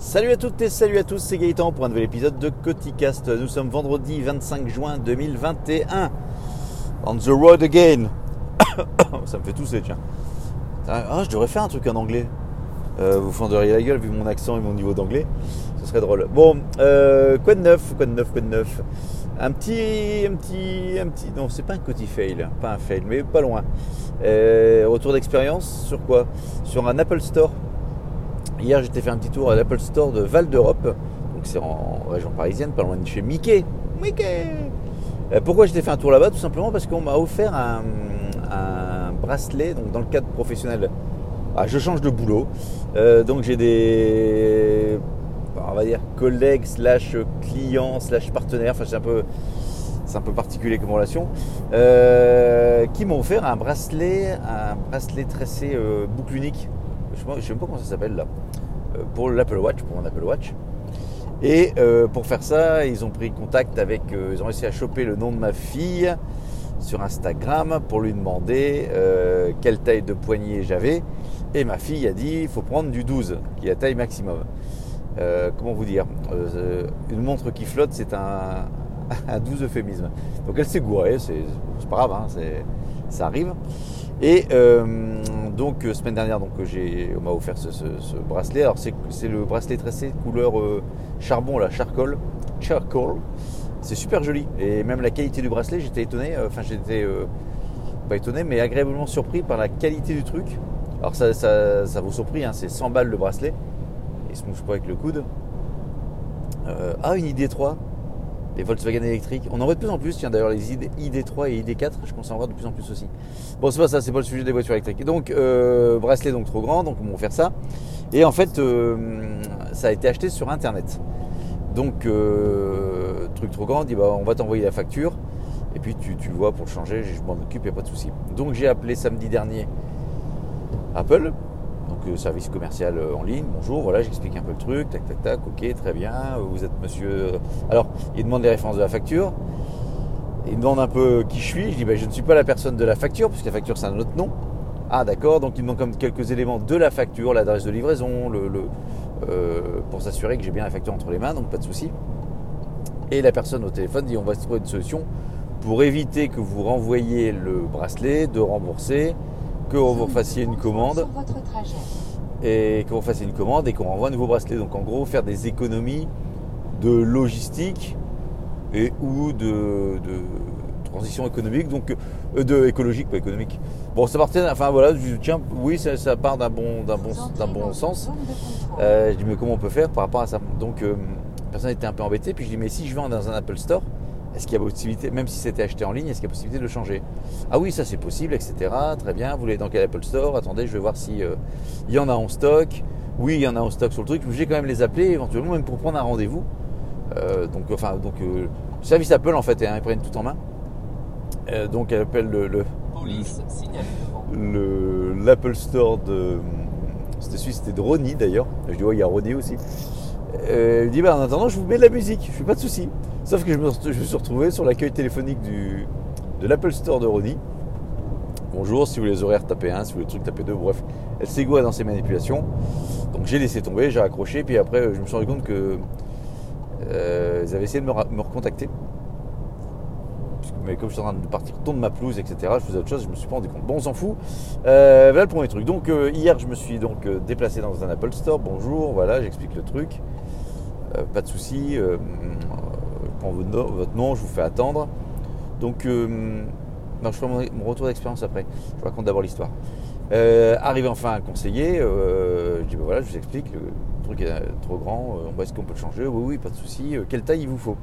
Salut à toutes et salut à tous, c'est Gaëtan pour un nouvel épisode de Coticast. Nous sommes vendredi 25 juin 2021. On the road again. Ça me fait tousser, tiens. Ah, je devrais faire un truc en anglais. Euh, vous fenderiez la gueule vu mon accent et mon niveau d'anglais. Ce serait drôle. Bon, euh, quoi de neuf Quoi de neuf Quoi de neuf? Un petit, un petit, un petit. Non, c'est pas un Coty fail, pas un fail, mais pas loin. Euh, retour d'expérience sur quoi? Sur un Apple Store. Hier, j'étais fait un petit tour à l'Apple Store de Val d'Europe. Donc, c'est en région parisienne, pas loin de chez Mickey. Mickey Euh, Pourquoi j'étais fait un tour là-bas? Tout simplement parce qu'on m'a offert un, bracelet donc dans le cadre professionnel. Ah, je change de boulot. Euh, donc, j'ai des. On va dire collègues, slash clients, slash partenaires. Enfin, c'est un peu. C'est un peu particulier comme relation. Euh, qui m'ont offert un bracelet, un bracelet tressé boucle unique. Je ne sais même pas comment ça s'appelle là. Pour l'Apple Watch, pour mon Apple Watch. Et euh, pour faire ça, ils ont pris contact avec, euh, ils ont réussi à choper le nom de ma fille sur Instagram pour lui demander euh, quelle taille de poignet j'avais. Et ma fille a dit, il faut prendre du 12, qui est la taille maximum. Comment vous dire? Une montre qui flotte, c'est un, un 12 euphémisme. Donc elle s'est gourée, c'est pas grave, hein, ça arrive. Et euh, donc euh, semaine dernière, donc j'ai, on m'a offert ce, ce- ce bracelet. Alors c'est, le bracelet tressé couleur euh, charbon, là, charcoal, charcoal. C'est super joli. Et même la qualité du bracelet, j'étais étonné. Enfin, j'étais pas étonné, mais agréablement surpris par la qualité du truc. Alors ça, ça, ça hein, c'est 100 balles le bracelet. Il se mouche pas avec le coude. Ah, une ID3. Les Volkswagen électriques. On en voit de plus en plus, tiens d'ailleurs les ID, ID3 et ID4, je à en voir de plus en plus aussi. Bon, c'est pas ça, c'est pas le sujet des voitures électriques. Donc, euh, bracelet donc trop grand, donc on va faire ça. Et en fait, euh, ça a été acheté sur internet. Donc, euh, truc trop grand, on bah, on va t'envoyer la facture. Et puis tu, tu vois pour le changer, je m'en occupe, il n'y a pas de souci. Donc j'ai appelé samedi dernier Apple, donc euh, service commercial euh, en ligne. Bonjour, voilà, j'explique un peu le truc, tac, tac, tac, ok, très bien. Vous êtes monsieur. Alors, il demande les références de la facture. Il demande un peu qui je suis. Je dis, bah, je ne suis pas la personne de la facture, puisque la facture c'est un autre nom. Ah, d'accord, donc il demande comme quelques éléments de la facture, l'adresse de livraison, le, euh, pour s'assurer que j'ai bien la facture entre les mains, donc pas de souci. Et la personne au téléphone dit, on va se trouver une solution pour éviter que vous renvoyiez le bracelet, de rembourser, que vous fassiez une commande et qu'on fasse une commande et qu'on renvoie un nouveau bracelet. Donc en gros, faire des économies de logistique et ou de, de transition économique, donc euh, de écologique, pas économique. Bon, ça partait, enfin voilà, je tiens, oui, ça, ça part d'un bon, d'un bon, Vous d'un bon sens. Euh, je dis mais comment on peut faire par rapport à ça? Donc euh, la personne était un peu embêtée, puis je dis mais si je vais dans un Apple Store, est-ce qu'il y a possibilité, même si c'était acheté en ligne, est-ce qu'il y a possibilité de le changer? Ah oui, ça c'est possible, etc. Très bien, vous voulez dans quel Apple Store? Attendez, je vais voir si euh, il y en a en stock. Oui, il y en a en stock sur le truc. J'ai quand même les appeler éventuellement même pour prendre un rendez-vous. Euh, donc enfin donc euh, service Apple en fait, hein, ils prennent tout en main. Euh, donc elle appelle le- le, Police, signal devant. le- l'Apple Store de. C'était celui, c'était de Ronnie d'ailleurs. Je dis, ouais, il y a Ronnie aussi. Euh, il dit, bah, en attendant, je vous mets de la musique, je fais pas de souci. Sauf que je me, suis retrouvé sur l'accueil téléphonique du, de l'Apple Store de Ronnie. Bonjour, si vous les horaires, tapez 1, si vous les trucs, tapez 2. Bref, elle s'égouait dans ses manipulations. Donc j'ai laissé tomber, j'ai raccroché, puis après, je me suis rendu compte que. euh, ils avaient essayé de me, me recontacter. Mais comme je suis en train de partir tourner ma pelouse, etc., je faisais autre chose, je me suis pas rendu compte. Bon, on s'en fout. Euh, voilà le premier truc. Donc euh, hier, je me suis donc euh, déplacé dans un Apple Store. Bonjour, voilà, j'explique le truc. Euh, pas de souci. Euh, prends votre nom, je vous fais attendre. Donc, euh, je ferai mon, retour d'expérience après. Je vous raconte d'abord l'histoire. Euh, arrivé enfin à conseiller, euh, je dis bah voilà, je vous explique, le truc est trop grand, euh, est-ce qu'on peut le changer Oui, oui, pas de souci. Euh, quelle taille il vous faut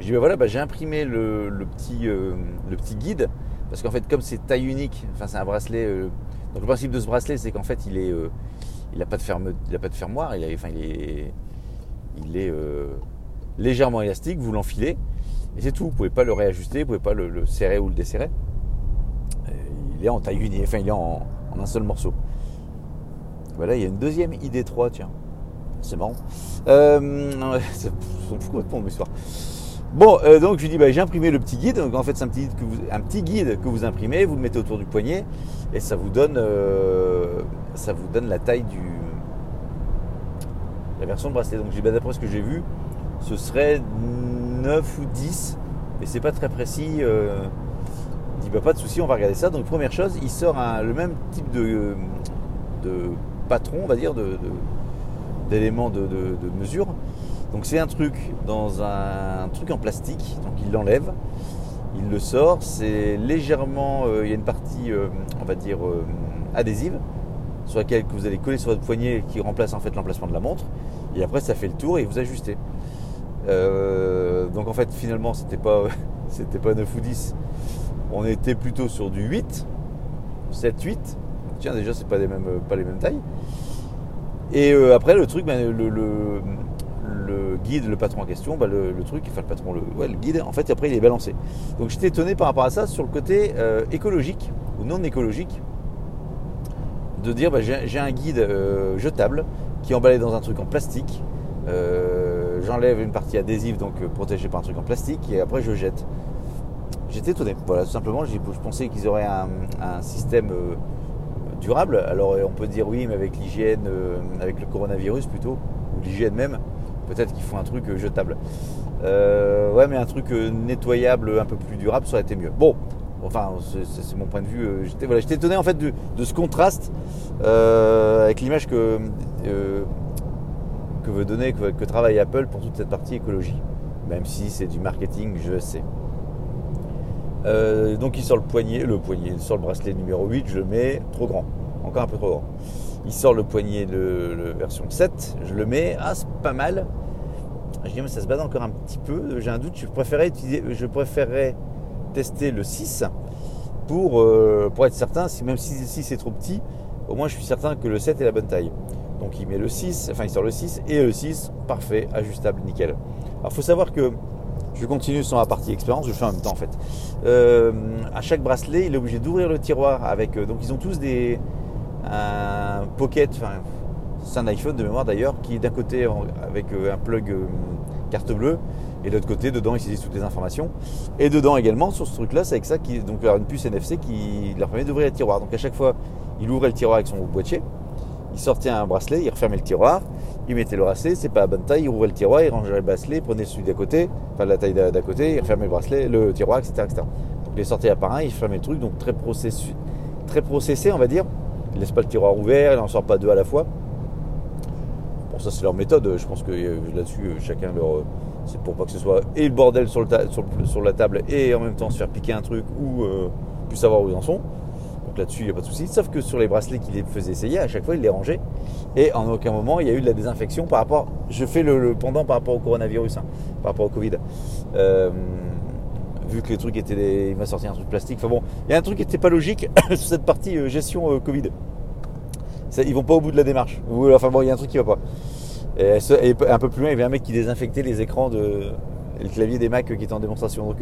Je dis bah voilà, bah, j'ai imprimé le, petit, euh, le petit guide, parce qu'en fait, comme c'est taille unique, enfin c'est un bracelet. euh, donc le principe de ce bracelet, c'est qu'en fait, il est, euh, il n'a pas de ferme, il pas de fermoir, enfin il est, il est euh, légèrement élastique. Vous l'enfilez et c'est tout. Vous pouvez pas le réajuster, vous pouvez pas le, serrer ou le desserrer. Euh, Il est en taille unique, enfin il est en, un seul morceau. Voilà, il y a une deuxième ID3, tiens. C'est marrant. Euh. Bon, euh, donc je lui dis, bah, j'ai imprimé le petit guide. En fait, c'est un petit, guide que vous, imprimez, vous le mettez autour du poignet et ça vous donne, la taille du, la version de bracelet. Donc bah, d'après ce que j'ai vu, ce serait 9 ou 10, mais c'est pas très précis. Euh, il dit bah, pas de souci, on va regarder ça. Donc première chose, il sort le même type de, patron, on va dire, d'éléments de, mesure. Donc c'est un truc dans un, truc en plastique, donc il l'enlève, il le sort, c'est légèrement, euh, il y a une partie, euh, on va dire, adhésive, sur laquelle que vous allez coller sur votre poignet qui remplace en fait l'emplacement de la montre, et après ça fait le tour et vous ajustez. Euh, donc en fait finalement c'était pas, c'était pas 9 ou 10, on était plutôt sur du 8, 7, 8, tiens déjà c'est pas, les mêmes, pas les mêmes tailles. Et euh, après, le truc, ben, le, guide, le patron en question, ben, le, truc, enfin le patron, le, ouais, le guide, en fait, après, il est balancé. Donc j'étais étonné par rapport à ça sur le côté euh, écologique ou non écologique, de dire ben, j'ai un guide jetable qui est emballé dans un truc en plastique. J'enlève une partie adhésive, donc euh, protégée par un truc en plastique, et après je jette. J'étais étonné. Voilà, tout simplement, je pensais qu'ils auraient un, système euh, durable. Alors euh, on peut dire oui, mais avec l'hygiène, avec le coronavirus plutôt, ou l'hygiène même, peut-être qu'ils font un truc jetable. Ouais, mais un truc nettoyable, un peu plus durable, ça aurait été mieux. Bon, enfin, c'est- mon point de vue. J'étais étonné en fait de, ce contraste avec l'image que, que veut donner, que, travaille Apple pour toute cette partie écologie. Même si c'est du marketing, je sais. Euh, donc il sort le poignet, le poignet, sort le bracelet numéro 8, je le mets trop grand, encore un peu trop grand. Il sort le poignet, le, le version 7, je le mets, ah c'est pas mal. Je dis mais ça se bat encore un petit peu, j'ai un doute, je utiliser, je préférerais tester le 6 pour, euh, pour être certain, si, même si le 6 est trop petit, au moins je suis certain que le 7 est la bonne taille. Donc il met le 6, enfin il sort le 6 et le 6, parfait, ajustable, nickel. Alors il faut savoir que je continue sur la partie expérience, je fais en même temps en fait. Euh, à chaque bracelet, il est obligé d'ouvrir le tiroir avec. euh, donc ils ont tous des un pocket, enfin c'est un iPhone de mémoire d'ailleurs, qui est d'un côté avec euh, un plug euh, carte bleue et de l'autre côté dedans ils saisissent toutes les informations. Et dedans également sur ce truc-là, c'est avec ça qui donc une puce NFC qui leur permet d'ouvrir le tiroir. Donc à chaque fois, il ouvrait le tiroir avec son boîtier, il sortait un bracelet, il refermait le tiroir, il mettait le bracelet, c'est pas la bonne taille, il ouvrait le tiroir, il rangeait le bracelet, il prenait celui d'à côté, enfin la taille d'à côté, il refermait le bracelet, le tiroir, etc. etc. Donc il les sortait à part un, il fermait le truc, donc très processé, très processé on va dire. Il laisse pas le tiroir ouvert, il n'en sort pas deux à la fois. Bon ça c'est leur méthode, je pense que euh, là-dessus euh, chacun leur... euh, C'est pour pas que ce soit et le bordel sur, le- sur la table et en même temps se faire piquer un truc ou euh, plus savoir où ils en sont. Donc là-dessus, il n'y a pas de souci. Sauf que sur les bracelets qu'il les faisait essayer, à chaque fois, il les rangeait. Et en aucun moment, il y a eu de la désinfection par rapport. Je fais le, pendant par rapport au coronavirus, hein, par rapport au Covid. Euh, vu que les trucs étaient. des- Il m'a sorti un truc plastique. Enfin bon, il y a un truc qui n'était pas logique sur cette partie euh, gestion euh, Covid. Ça, ils vont pas au bout de la démarche. Enfin bon, il y a un truc qui va pas. Et, un peu plus loin, il y avait un mec qui désinfectait les écrans de. le clavier des Mac qui était en démonstration. Donc,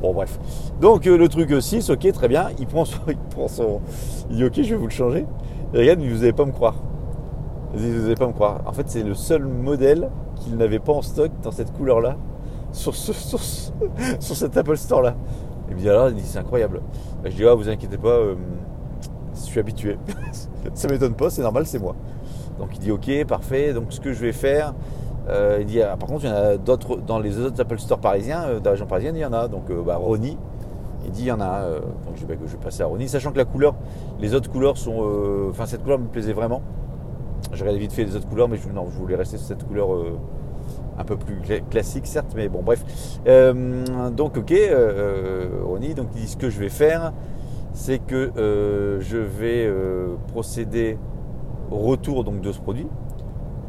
bon, bref. Donc, euh, le truc 6, ok, très bien. Il prend son. Il, prend son, il dit, ok, je vais vous le changer. Et regarde, vous n'allez pas me croire. Vous n'allez pas me croire. En fait, c'est le seul modèle qu'il n'avait pas en stock dans cette couleur-là, sur, ce, sur, ce- sur cet Apple Store-là. Il me dit alors, il dit, c'est incroyable. Et je dis, ah, vous inquiétez pas, euh, je suis habitué. Ça m'étonne pas, c'est normal, c'est moi. Donc il dit ok, parfait. Donc ce que je vais faire, euh, il ah, par contre il y en a d'autres dans les autres Apple Store parisiens, euh, dans la région parisienne, il y en a. Donc euh, bah, Ronnie, il dit il y en a. euh, donc je vais, je passer à Ronnie, sachant que la couleur, les autres couleurs sont, euh, enfin cette couleur me plaisait vraiment. J'ai regardé vite fait les autres couleurs, mais je, non, je voulais rester sur cette couleur un peu plus cla- classique, certes, mais bon, bref. Donc ok, Ronnie, donc il dit ce que je vais faire, c'est que je vais procéder au retour donc de ce produit.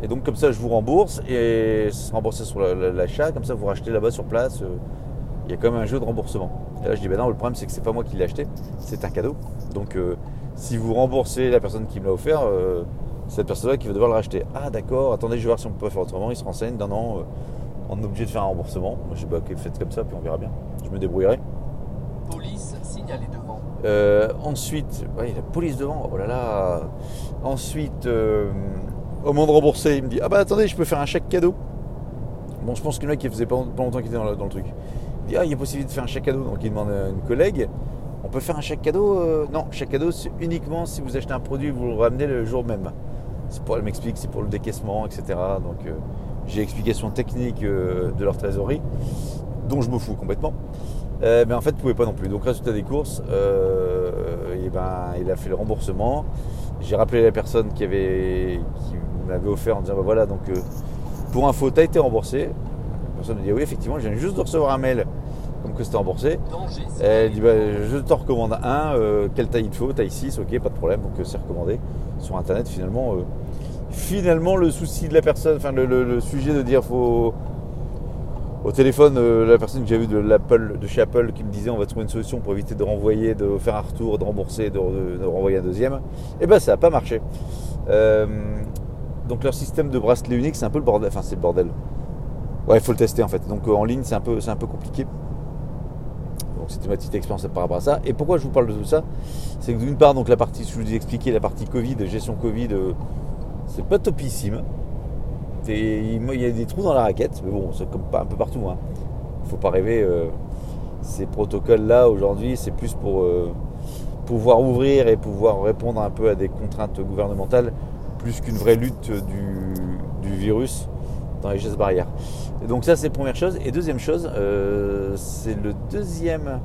Et donc comme ça je vous rembourse et ça sera remboursé sur la- la- l'achat, comme ça vous rachetez là-bas sur place. euh, Il y a quand même un jeu de remboursement. Et là je dis ben non le problème c'est que c'est pas moi qui l'ai acheté, c'est un cadeau. Donc euh, si vous remboursez la personne qui me l'a offert, euh, c'est cette personne-là qui va devoir le racheter. Ah d'accord, attendez je vais voir si on peut pas faire autrement, il se renseigne, non non, euh, on est obligé de faire un remboursement. Moi je dis bah ok faites comme ça puis on verra bien. Je me débrouillerai. Police signalée devant. Ensuite, ouais, il y a la police devant. Oh là là. Ensuite, au moment de rembourser, il me dit Ah bah attendez, je peux faire un chèque cadeau. Bon, je pense que le mec, il faisait pas, longtemps qu'il était dans le, dans le truc. Il dit Ah, il y a de faire un chèque cadeau. Donc il demande à une collègue On peut faire un chèque cadeau Euh, Non, chèque cadeau, c'est uniquement si vous achetez un produit, vous le ramenez le jour même. C'est pour, elle m'explique, c'est pour le décaissement, etc. Donc euh, j'ai explication technique euh, de leur trésorerie, dont je me fous complètement. Mais en fait, ne pouvait pas non plus. Donc résultat des courses, et ben, il a fait le remboursement. J'ai rappelé la personne qui avait m'avait offert en disant bah voilà donc pour info, tu as été remboursé. La personne me dit oui effectivement, je viens juste de recevoir un mail comme que c'était remboursé. Elle dit bah, je te recommande un, euh, quelle taille il te faut, taille 6, ok, pas de problème, donc euh, c'est recommandé sur internet finalement. euh, finalement le souci de la personne, enfin le, le- le sujet de dire faut au téléphone, euh, la personne que j'ai vue de l'Apple, de chez Apple qui me disait on va trouver une solution pour éviter de renvoyer, de faire un retour, de rembourser, de, de- de renvoyer un deuxième, et ben ça n'a pas marché. Euh, donc leur système de bracelet unique c'est un peu le bordel, enfin c'est le bordel. Ouais, il faut le tester en fait. Donc euh, en ligne c'est un peu, c'est un peu compliqué. Donc c'était ma petite expérience par rapport à ça. Et pourquoi je vous parle de tout ça? C'est que d'une part, donc la partie, je vous ai expliqué, la partie Covid, gestion Covid, euh, c'est pas topissime. Il il y a des trous dans la raquette, mais bon, c'est comme un peu partout. Hein. Faut pas rêver. euh, ces protocoles-là aujourd'hui, c'est plus pour pouvoir ouvrir et pouvoir répondre un peu à des contraintes gouvernementales, plus qu'une vraie lutte du, virus dans les gestes barrières. Donc ça c'est première chose. Et deuxième chose, euh, c'est le deuxième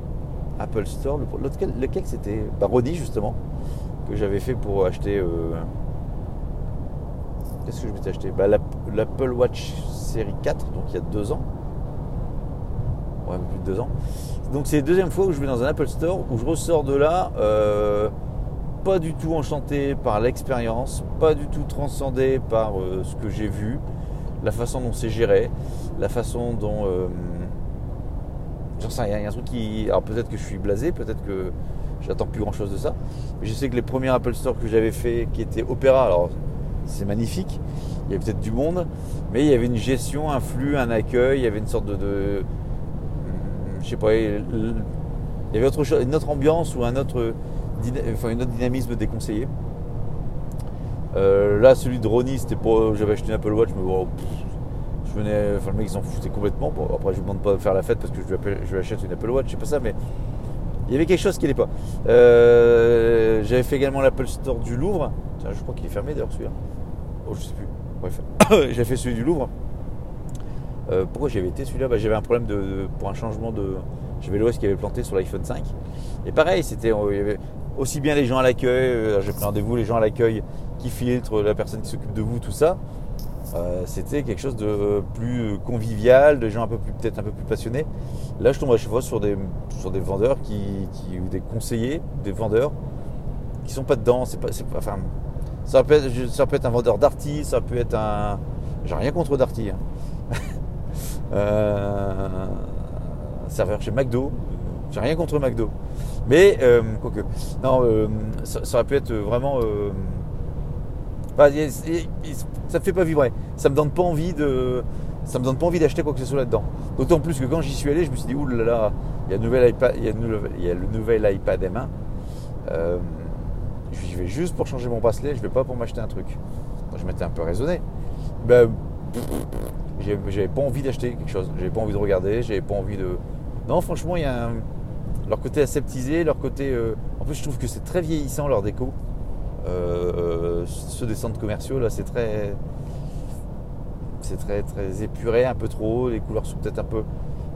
Apple Store. Le- Lequel, c'était? Bah, Rodi justement, que j'avais fait pour acheter... euh, Qu'est-ce que je m'étais acheté? Bah, l'App- L'Apple Watch série 4, donc il y a deux ans. Ouais, plus de deux ans. Donc c'est la deuxième fois où je vais dans un Apple Store, où je ressors de là... euh, pas du tout enchanté par l'expérience, pas du tout transcendé par euh, ce que j'ai vu, la façon dont c'est géré, la façon dont. euh, J'en sais rien, il y a un truc qui. Alors peut-être que je suis blasé, peut-être que j'attends plus grand chose de ça. Mais je sais que les premiers Apple Store que j'avais fait, qui étaient Opera, alors c'est magnifique, il y avait peut-être du monde, mais il y avait une gestion, un flux, un accueil, il y avait une sorte de. de je sais pas, il y avait autre chose, une autre ambiance ou un autre, dynamisme des conseillers. Euh, là, celui de Ronnie, c'était pour. J'avais acheté une Apple Watch, mais bon, pff, je venais. Enfin, le mec, s'en foutait complètement. Bon, après, je lui demande pas de faire la fête parce que je lui, je achète une Apple Watch, c'est pas ça, mais il y avait quelque chose qui n'allait pas. Euh, J'avais fait également l'Apple Store du Louvre. Tiens, je crois qu'il est fermé d'ailleurs, celui-là. Oh, je sais plus. Bref, j'ai fait celui du Louvre. Euh, pourquoi j'avais été celui-là? Bah, J'avais un problème de- pour un changement de. J'avais l'OS qui avait planté sur l'iPhone 5. Et pareil, c'était, euh, aussi bien les gens à l'accueil, euh, j'ai pris rendez-vous, les gens à l'accueil qui filtrent, la personne qui s'occupe de vous, tout ça. Euh, c'était quelque chose de plus convivial, de gens un peu plus, peut-être un peu plus passionnés. Là, je tombe à chaque fois sur des, sur des vendeurs qui, qui- ou des conseillers, des vendeurs qui sont pas dedans. C'est pas, enfin, ça peut être, un vendeur Darty, ça peut être un, j'ai rien contre Darty. hein. Euh, serveur chez McDo, j'ai rien contre McDo. Mais, euh, quoique, non, euh, ça, aurait pu être vraiment. euh, enfin, ça me fait pas vibrer. Ça me donne pas envie de. Ça me donne pas envie d'acheter quoi que ce soit là-dedans. D'autant plus que quand j'y suis allé, je me suis dit, oulala, là là, il y a le nouvel iPad, il y a le nouvel, il y a le nouvel iPad M1. Euh, j'y vais juste pour changer mon bracelet, je vais pas pour m'acheter un truc. Je m'étais un peu raisonné. Ben, j'avais pas envie d'acheter quelque chose. J'avais pas envie de regarder, j'avais pas envie de. Non, franchement, il y a un- leur côté aseptisé, leur côté. euh, En plus, je trouve que c'est très vieillissant leur déco. Euh, ceux des centres commerciaux, là, c'est très. C'est très, très épuré, un peu trop. Les couleurs sont peut-être un peu.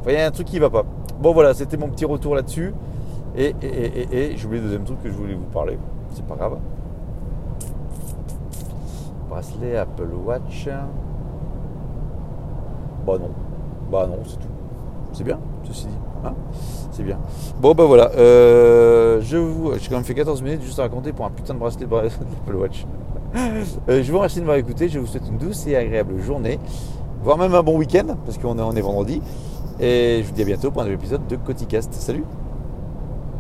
Enfin, il y a un truc qui va pas. Bon, voilà, c'était mon petit retour là-dessus. Et, et, et, et- et j'ai oublié le deuxième truc que je voulais vous parler. C'est pas grave. Bracelet Apple Watch. Bah non. Bah non, c'est tout. C'est bien, dit. Hein? C'est bien. Bon bah voilà. Euh, je vous. J'ai quand même fait 14 minutes juste à raconter pour un putain de bracelet de Apple Watch. Euh, je vous remercie de m'avoir écouté. Je vous souhaite une douce et agréable journée. Voire même un bon week-end, parce qu'on est, est vendredi. Et je vous dis à bientôt pour un nouvel épisode de Coticast. Salut